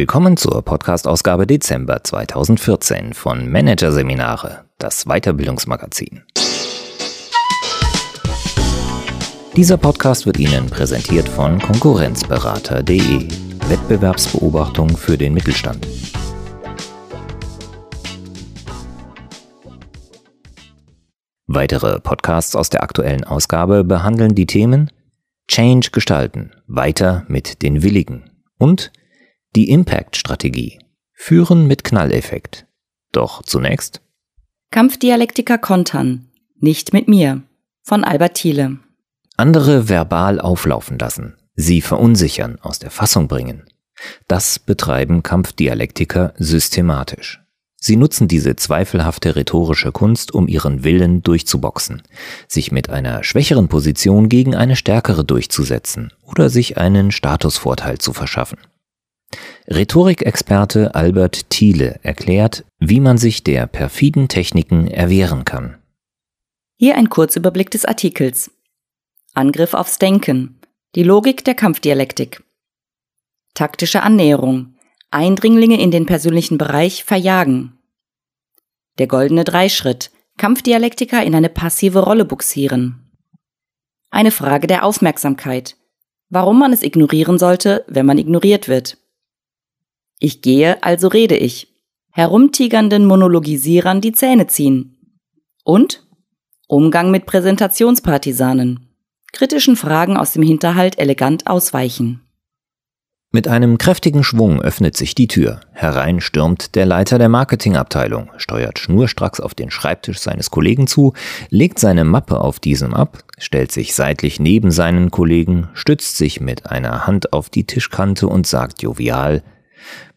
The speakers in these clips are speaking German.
Willkommen zur Podcast-Ausgabe Dezember 2014 von Managerseminare, das Weiterbildungsmagazin. Dieser Podcast wird Ihnen präsentiert von Konkurrenzberater.de, Wettbewerbsbeobachtung für den Mittelstand. Weitere Podcasts aus der aktuellen Ausgabe behandeln die Themen Change gestalten, weiter mit den Willigen und die Impact-Strategie. Führen mit Knalleffekt. Doch zunächst Kampfdialektiker kontern. Nicht mit mir. Von Albert Thiele. Andere verbal auflaufen lassen. Sie verunsichern, aus der Fassung bringen. Das betreiben Kampfdialektiker systematisch. Sie nutzen diese zweifelhafte rhetorische Kunst, um ihren Willen durchzuboxen, sich mit einer schwächeren Position gegen eine stärkere durchzusetzen oder sich einen Statusvorteil zu verschaffen. Rhetorikexperte Albert Thiele erklärt, wie man sich der perfiden Techniken erwehren kann. Hier ein Kurzüberblick des Artikels. Angriff aufs Denken. Die Logik der Kampfdialektik. Taktische Annäherung. Eindringlinge in den persönlichen Bereich verjagen. Der goldene Dreischritt. Kampfdialektiker in eine passive Rolle buxieren. Eine Frage der Aufmerksamkeit. Warum man es ignorieren sollte, wenn man ignoriert wird. Ich gehe, also rede ich. Herumtigernden Monologisierern die Zähne ziehen. Und Umgang mit Präsentationspartisanen. Kritischen Fragen aus dem Hinterhalt elegant ausweichen. Mit einem kräftigen Schwung öffnet sich die Tür. Herein stürmt der Leiter der Marketingabteilung, steuert schnurstracks auf den Schreibtisch seines Kollegen zu, legt seine Mappe auf diesem ab, stellt sich seitlich neben seinen Kollegen, stützt sich mit einer Hand auf die Tischkante und sagt jovial,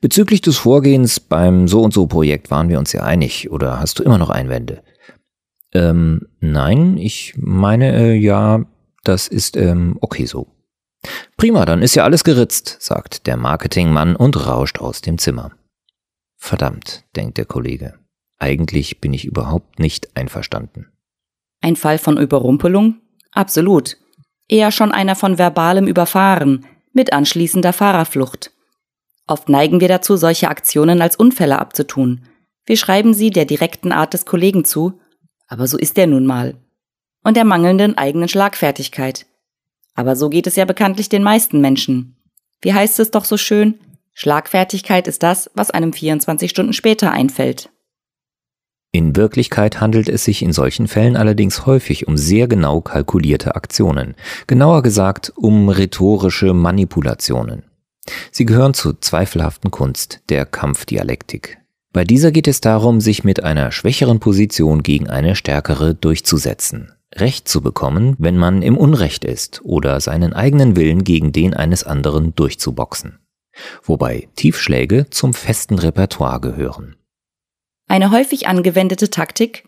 Bezüglich des Vorgehens beim So und so Projekt waren wir uns ja einig, oder hast du immer noch Einwände? Ähm, nein, ich meine, äh, ja, das ist ähm, okay so. Prima, dann ist ja alles geritzt, sagt der Marketingmann und rauscht aus dem Zimmer. Verdammt, denkt der Kollege. Eigentlich bin ich überhaupt nicht einverstanden. Ein Fall von Überrumpelung? Absolut. Eher schon einer von verbalem Überfahren mit anschließender Fahrerflucht. Oft neigen wir dazu, solche Aktionen als Unfälle abzutun. Wir schreiben sie der direkten Art des Kollegen zu, aber so ist er nun mal. Und der mangelnden eigenen Schlagfertigkeit. Aber so geht es ja bekanntlich den meisten Menschen. Wie heißt es doch so schön? Schlagfertigkeit ist das, was einem 24 Stunden später einfällt. In Wirklichkeit handelt es sich in solchen Fällen allerdings häufig um sehr genau kalkulierte Aktionen, genauer gesagt um rhetorische Manipulationen. Sie gehören zur zweifelhaften Kunst der Kampfdialektik. Bei dieser geht es darum, sich mit einer schwächeren Position gegen eine stärkere durchzusetzen, Recht zu bekommen, wenn man im Unrecht ist oder seinen eigenen Willen gegen den eines anderen durchzuboxen. Wobei Tiefschläge zum festen Repertoire gehören. Eine häufig angewendete Taktik?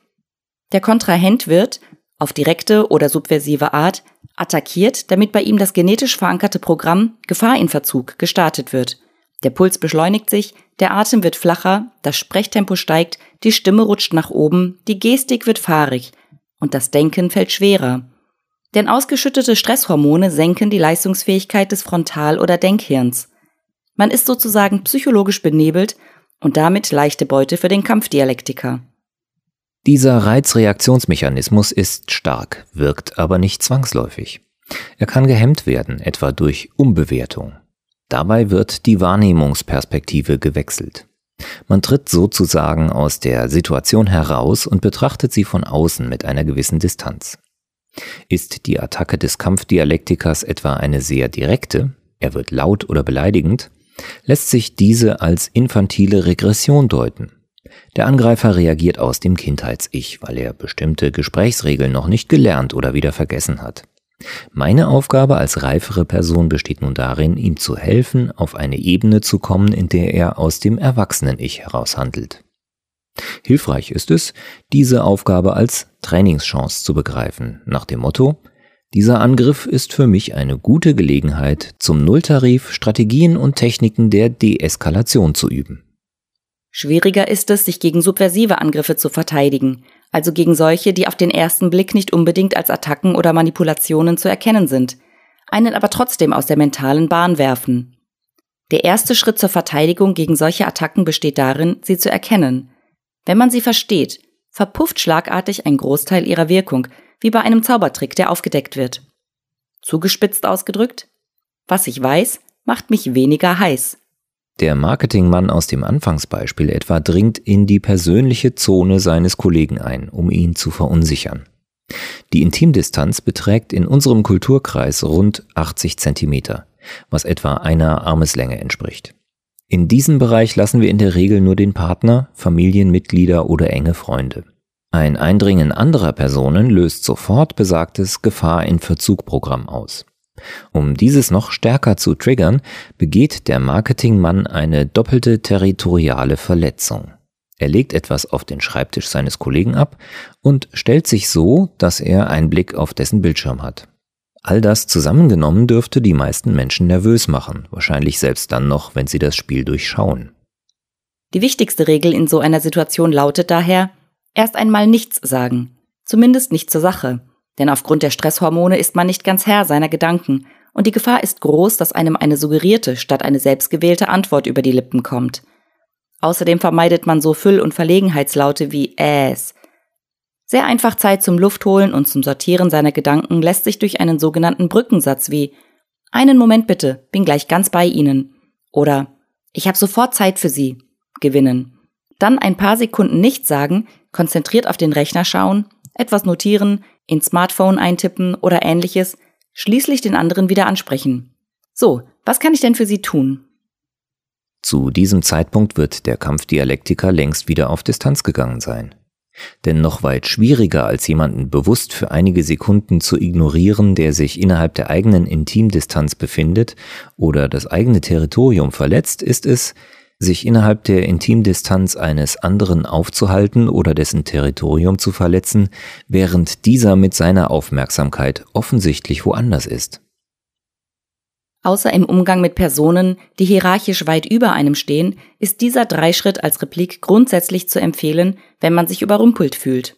Der Kontrahent wird, auf direkte oder subversive Art, attackiert, damit bei ihm das genetisch verankerte Programm Gefahr in Verzug gestartet wird. Der Puls beschleunigt sich, der Atem wird flacher, das Sprechtempo steigt, die Stimme rutscht nach oben, die Gestik wird fahrig und das Denken fällt schwerer. Denn ausgeschüttete Stresshormone senken die Leistungsfähigkeit des Frontal- oder Denkhirns. Man ist sozusagen psychologisch benebelt und damit leichte Beute für den Kampfdialektiker. Dieser Reizreaktionsmechanismus ist stark, wirkt aber nicht zwangsläufig. Er kann gehemmt werden, etwa durch Umbewertung. Dabei wird die Wahrnehmungsperspektive gewechselt. Man tritt sozusagen aus der Situation heraus und betrachtet sie von außen mit einer gewissen Distanz. Ist die Attacke des Kampfdialektikers etwa eine sehr direkte, er wird laut oder beleidigend, lässt sich diese als infantile Regression deuten. Der Angreifer reagiert aus dem Kindheits-Ich, weil er bestimmte Gesprächsregeln noch nicht gelernt oder wieder vergessen hat. Meine Aufgabe als reifere Person besteht nun darin, ihm zu helfen, auf eine Ebene zu kommen, in der er aus dem Erwachsenen-Ich heraus handelt. Hilfreich ist es, diese Aufgabe als Trainingschance zu begreifen, nach dem Motto, dieser Angriff ist für mich eine gute Gelegenheit, zum Nulltarif Strategien und Techniken der Deeskalation zu üben. Schwieriger ist es, sich gegen subversive Angriffe zu verteidigen, also gegen solche, die auf den ersten Blick nicht unbedingt als Attacken oder Manipulationen zu erkennen sind, einen aber trotzdem aus der mentalen Bahn werfen. Der erste Schritt zur Verteidigung gegen solche Attacken besteht darin, sie zu erkennen. Wenn man sie versteht, verpufft schlagartig ein Großteil ihrer Wirkung, wie bei einem Zaubertrick, der aufgedeckt wird. Zugespitzt ausgedrückt, was ich weiß, macht mich weniger heiß. Der Marketingmann aus dem Anfangsbeispiel etwa dringt in die persönliche Zone seines Kollegen ein, um ihn zu verunsichern. Die Intimdistanz beträgt in unserem Kulturkreis rund 80 Zentimeter, was etwa einer Armeslänge entspricht. In diesem Bereich lassen wir in der Regel nur den Partner, Familienmitglieder oder enge Freunde. Ein Eindringen anderer Personen löst sofort besagtes Gefahr in Verzugprogramm aus. Um dieses noch stärker zu triggern, begeht der Marketingmann eine doppelte territoriale Verletzung. Er legt etwas auf den Schreibtisch seines Kollegen ab und stellt sich so, dass er einen Blick auf dessen Bildschirm hat. All das zusammengenommen dürfte die meisten Menschen nervös machen, wahrscheinlich selbst dann noch, wenn sie das Spiel durchschauen. Die wichtigste Regel in so einer Situation lautet daher, erst einmal nichts sagen, zumindest nicht zur Sache, denn aufgrund der Stresshormone ist man nicht ganz Herr seiner Gedanken und die Gefahr ist groß, dass einem eine suggerierte statt eine selbstgewählte Antwort über die Lippen kommt. Außerdem vermeidet man so Füll- und Verlegenheitslaute wie Äs. Sehr einfach Zeit zum Luftholen und zum Sortieren seiner Gedanken lässt sich durch einen sogenannten Brückensatz wie einen Moment bitte, bin gleich ganz bei Ihnen oder ich habe sofort Zeit für Sie gewinnen. Dann ein paar Sekunden nichts sagen, konzentriert auf den Rechner schauen, etwas notieren, ins Smartphone eintippen oder ähnliches, schließlich den anderen wieder ansprechen. So, was kann ich denn für Sie tun? Zu diesem Zeitpunkt wird der Kampfdialektiker längst wieder auf Distanz gegangen sein. Denn noch weit schwieriger als jemanden bewusst für einige Sekunden zu ignorieren, der sich innerhalb der eigenen Intimdistanz befindet oder das eigene Territorium verletzt, ist es, sich innerhalb der Intimdistanz eines anderen aufzuhalten oder dessen Territorium zu verletzen, während dieser mit seiner Aufmerksamkeit offensichtlich woanders ist. Außer im Umgang mit Personen, die hierarchisch weit über einem stehen, ist dieser Dreischritt als Replik grundsätzlich zu empfehlen, wenn man sich überrumpelt fühlt.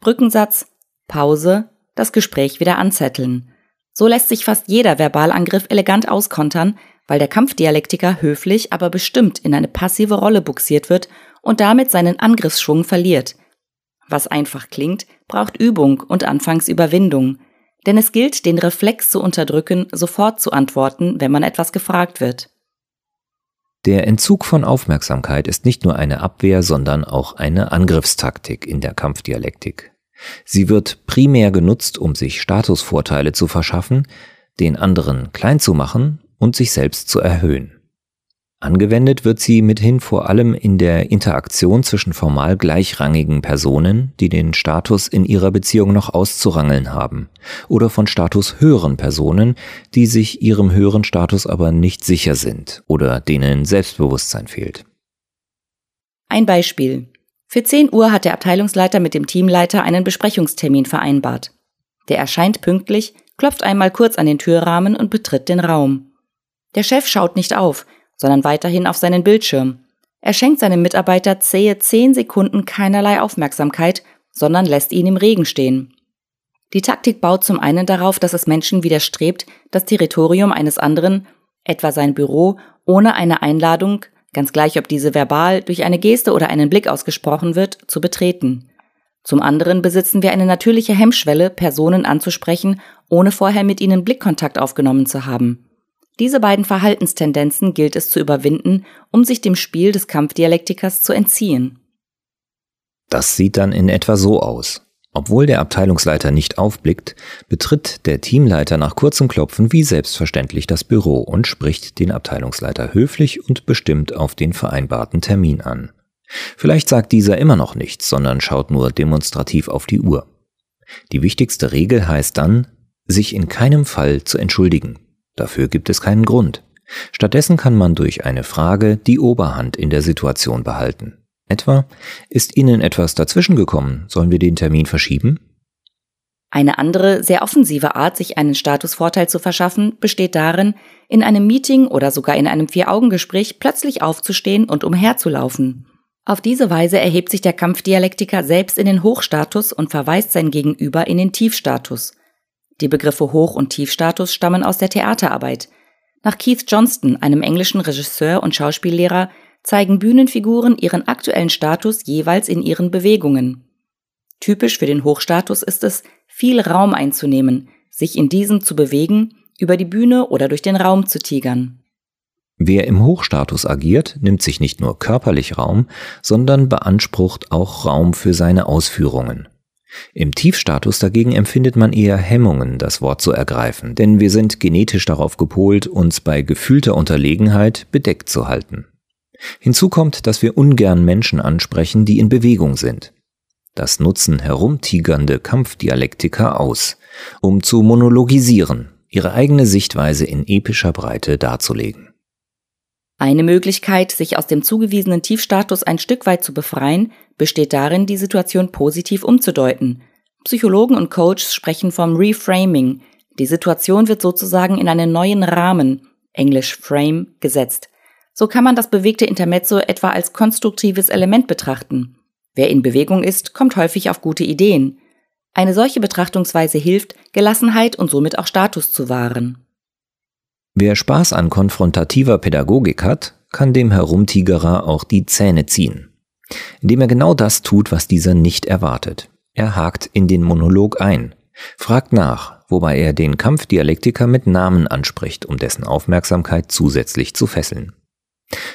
Brückensatz, Pause, das Gespräch wieder anzetteln. So lässt sich fast jeder Verbalangriff elegant auskontern, weil der Kampfdialektiker höflich, aber bestimmt in eine passive Rolle buxiert wird und damit seinen Angriffsschwung verliert. Was einfach klingt, braucht Übung und anfangs Überwindung. Denn es gilt, den Reflex zu unterdrücken, sofort zu antworten, wenn man etwas gefragt wird. Der Entzug von Aufmerksamkeit ist nicht nur eine Abwehr, sondern auch eine Angriffstaktik in der Kampfdialektik. Sie wird primär genutzt, um sich Statusvorteile zu verschaffen, den anderen klein zu machen und sich selbst zu erhöhen. Angewendet wird sie mithin vor allem in der Interaktion zwischen formal gleichrangigen Personen, die den Status in ihrer Beziehung noch auszurangeln haben, oder von Status höheren Personen, die sich ihrem höheren Status aber nicht sicher sind oder denen Selbstbewusstsein fehlt. Ein Beispiel. Für 10 Uhr hat der Abteilungsleiter mit dem Teamleiter einen Besprechungstermin vereinbart. Der erscheint pünktlich, klopft einmal kurz an den Türrahmen und betritt den Raum. Der Chef schaut nicht auf, sondern weiterhin auf seinen Bildschirm. Er schenkt seinem Mitarbeiter zähe zehn Sekunden keinerlei Aufmerksamkeit, sondern lässt ihn im Regen stehen. Die Taktik baut zum einen darauf, dass es Menschen widerstrebt, das Territorium eines anderen, etwa sein Büro, ohne eine Einladung, ganz gleich ob diese verbal, durch eine Geste oder einen Blick ausgesprochen wird, zu betreten. Zum anderen besitzen wir eine natürliche Hemmschwelle, Personen anzusprechen, ohne vorher mit ihnen Blickkontakt aufgenommen zu haben. Diese beiden Verhaltenstendenzen gilt es zu überwinden, um sich dem Spiel des Kampfdialektikers zu entziehen. Das sieht dann in etwa so aus. Obwohl der Abteilungsleiter nicht aufblickt, betritt der Teamleiter nach kurzem Klopfen wie selbstverständlich das Büro und spricht den Abteilungsleiter höflich und bestimmt auf den vereinbarten Termin an. Vielleicht sagt dieser immer noch nichts, sondern schaut nur demonstrativ auf die Uhr. Die wichtigste Regel heißt dann, sich in keinem Fall zu entschuldigen. Dafür gibt es keinen Grund. Stattdessen kann man durch eine Frage die Oberhand in der Situation behalten. Etwa, ist Ihnen etwas dazwischen gekommen? Sollen wir den Termin verschieben? Eine andere, sehr offensive Art, sich einen Statusvorteil zu verschaffen, besteht darin, in einem Meeting oder sogar in einem Vier-Augen-Gespräch plötzlich aufzustehen und umherzulaufen. Auf diese Weise erhebt sich der Kampfdialektiker selbst in den Hochstatus und verweist sein Gegenüber in den Tiefstatus. Die Begriffe Hoch- und Tiefstatus stammen aus der Theaterarbeit. Nach Keith Johnston, einem englischen Regisseur und Schauspiellehrer, zeigen Bühnenfiguren ihren aktuellen Status jeweils in ihren Bewegungen. Typisch für den Hochstatus ist es, viel Raum einzunehmen, sich in diesem zu bewegen, über die Bühne oder durch den Raum zu tigern. Wer im Hochstatus agiert, nimmt sich nicht nur körperlich Raum, sondern beansprucht auch Raum für seine Ausführungen. Im Tiefstatus dagegen empfindet man eher Hemmungen, das Wort zu ergreifen, denn wir sind genetisch darauf gepolt, uns bei gefühlter Unterlegenheit bedeckt zu halten. Hinzu kommt, dass wir ungern Menschen ansprechen, die in Bewegung sind. Das nutzen herumtigernde Kampfdialektiker aus, um zu monologisieren, ihre eigene Sichtweise in epischer Breite darzulegen. Eine Möglichkeit, sich aus dem zugewiesenen Tiefstatus ein Stück weit zu befreien, besteht darin, die Situation positiv umzudeuten. Psychologen und Coaches sprechen vom Reframing. Die Situation wird sozusagen in einen neuen Rahmen, englisch Frame, gesetzt. So kann man das bewegte Intermezzo etwa als konstruktives Element betrachten. Wer in Bewegung ist, kommt häufig auf gute Ideen. Eine solche Betrachtungsweise hilft, Gelassenheit und somit auch Status zu wahren. Wer Spaß an konfrontativer Pädagogik hat, kann dem Herumtigerer auch die Zähne ziehen. Indem er genau das tut, was dieser nicht erwartet. Er hakt in den Monolog ein, fragt nach, wobei er den Kampfdialektiker mit Namen anspricht, um dessen Aufmerksamkeit zusätzlich zu fesseln.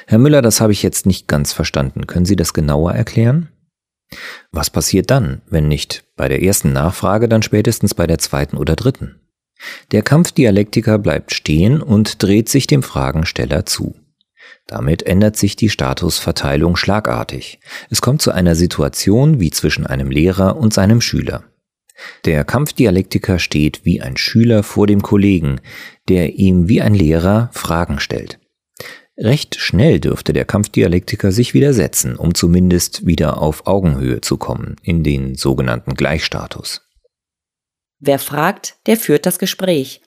Herr Müller, das habe ich jetzt nicht ganz verstanden. Können Sie das genauer erklären? Was passiert dann, wenn nicht bei der ersten Nachfrage, dann spätestens bei der zweiten oder dritten? Der Kampfdialektiker bleibt stehen und dreht sich dem Fragensteller zu. Damit ändert sich die Statusverteilung schlagartig. Es kommt zu einer Situation wie zwischen einem Lehrer und seinem Schüler. Der Kampfdialektiker steht wie ein Schüler vor dem Kollegen, der ihm wie ein Lehrer Fragen stellt. Recht schnell dürfte der Kampfdialektiker sich widersetzen, um zumindest wieder auf Augenhöhe zu kommen, in den sogenannten Gleichstatus. Wer fragt, der führt das Gespräch.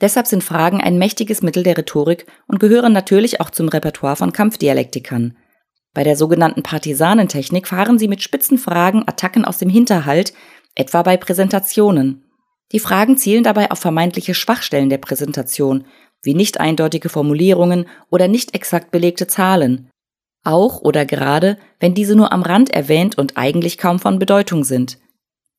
Deshalb sind Fragen ein mächtiges Mittel der Rhetorik und gehören natürlich auch zum Repertoire von Kampfdialektikern. Bei der sogenannten Partisanentechnik fahren sie mit spitzen Fragen Attacken aus dem Hinterhalt, etwa bei Präsentationen. Die Fragen zielen dabei auf vermeintliche Schwachstellen der Präsentation, wie nicht eindeutige Formulierungen oder nicht exakt belegte Zahlen. Auch oder gerade, wenn diese nur am Rand erwähnt und eigentlich kaum von Bedeutung sind.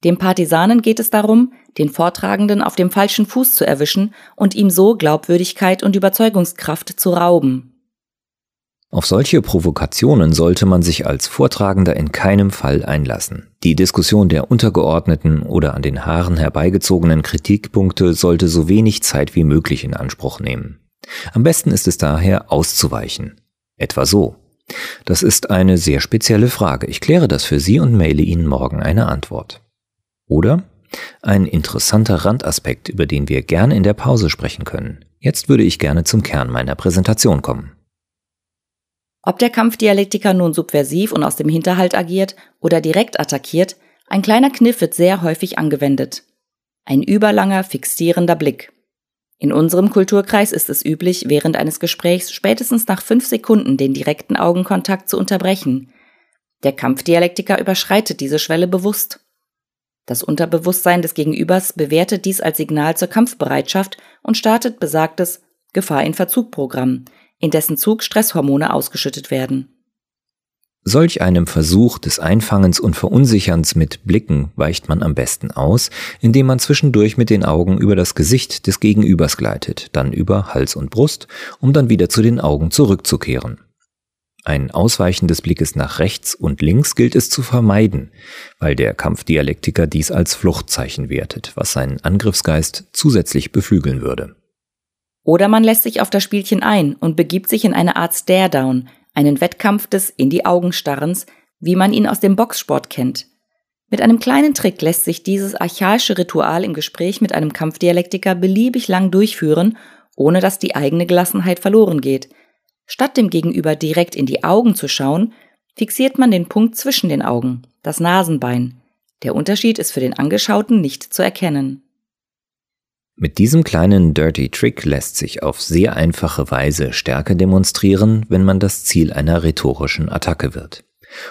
Dem Partisanen geht es darum, den Vortragenden auf dem falschen Fuß zu erwischen und ihm so Glaubwürdigkeit und Überzeugungskraft zu rauben. Auf solche Provokationen sollte man sich als Vortragender in keinem Fall einlassen. Die Diskussion der untergeordneten oder an den Haaren herbeigezogenen Kritikpunkte sollte so wenig Zeit wie möglich in Anspruch nehmen. Am besten ist es daher auszuweichen. Etwa so. Das ist eine sehr spezielle Frage. Ich kläre das für Sie und maile Ihnen morgen eine Antwort. Oder ein interessanter Randaspekt, über den wir gerne in der Pause sprechen können. Jetzt würde ich gerne zum Kern meiner Präsentation kommen. Ob der Kampfdialektiker nun subversiv und aus dem Hinterhalt agiert oder direkt attackiert, ein kleiner Kniff wird sehr häufig angewendet. Ein überlanger, fixierender Blick. In unserem Kulturkreis ist es üblich, während eines Gesprächs spätestens nach fünf Sekunden den direkten Augenkontakt zu unterbrechen. Der Kampfdialektiker überschreitet diese Schwelle bewusst. Das Unterbewusstsein des Gegenübers bewertet dies als Signal zur Kampfbereitschaft und startet besagtes Gefahr in Verzug Programm, in dessen Zug Stresshormone ausgeschüttet werden. Solch einem Versuch des Einfangens und Verunsicherns mit Blicken weicht man am besten aus, indem man zwischendurch mit den Augen über das Gesicht des Gegenübers gleitet, dann über Hals und Brust, um dann wieder zu den Augen zurückzukehren. Ein Ausweichen des Blickes nach rechts und links gilt es zu vermeiden, weil der Kampfdialektiker dies als Fluchtzeichen wertet, was seinen Angriffsgeist zusätzlich beflügeln würde. Oder man lässt sich auf das Spielchen ein und begibt sich in eine Art Stare-Down, einen Wettkampf des in die Augen starrens, wie man ihn aus dem Boxsport kennt. Mit einem kleinen Trick lässt sich dieses archaische Ritual im Gespräch mit einem Kampfdialektiker beliebig lang durchführen, ohne dass die eigene Gelassenheit verloren geht – Statt dem Gegenüber direkt in die Augen zu schauen, fixiert man den Punkt zwischen den Augen, das Nasenbein. Der Unterschied ist für den Angeschauten nicht zu erkennen. Mit diesem kleinen Dirty Trick lässt sich auf sehr einfache Weise Stärke demonstrieren, wenn man das Ziel einer rhetorischen Attacke wird.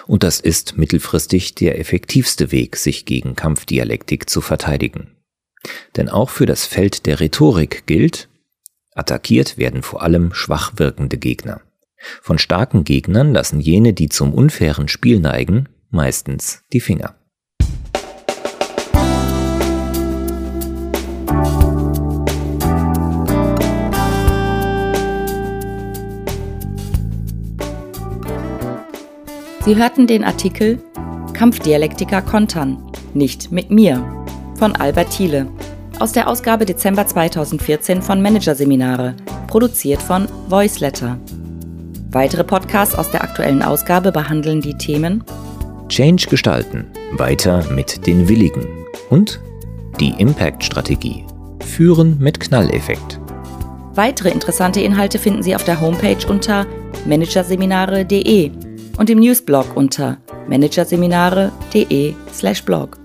Und das ist mittelfristig der effektivste Weg, sich gegen Kampfdialektik zu verteidigen. Denn auch für das Feld der Rhetorik gilt, Attackiert werden vor allem schwach wirkende Gegner. Von starken Gegnern lassen jene, die zum unfairen Spiel neigen, meistens die Finger. Sie hörten den Artikel Kampfdialektiker kontern, nicht mit mir von Albert Thiele aus der Ausgabe Dezember 2014 von Managerseminare, produziert von Voiceletter. Weitere Podcasts aus der aktuellen Ausgabe behandeln die Themen Change gestalten, weiter mit den Willigen und die Impact-Strategie, führen mit Knalleffekt. Weitere interessante Inhalte finden Sie auf der Homepage unter managerseminare.de und im Newsblog unter managerseminare.de/blog.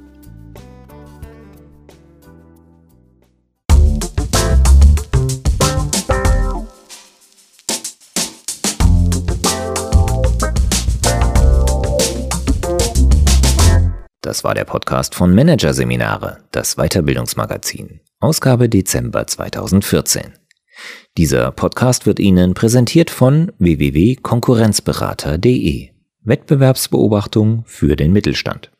Das war der Podcast von Managerseminare, das Weiterbildungsmagazin, Ausgabe Dezember 2014. Dieser Podcast wird Ihnen präsentiert von www.konkurrenzberater.de. Wettbewerbsbeobachtung für den Mittelstand.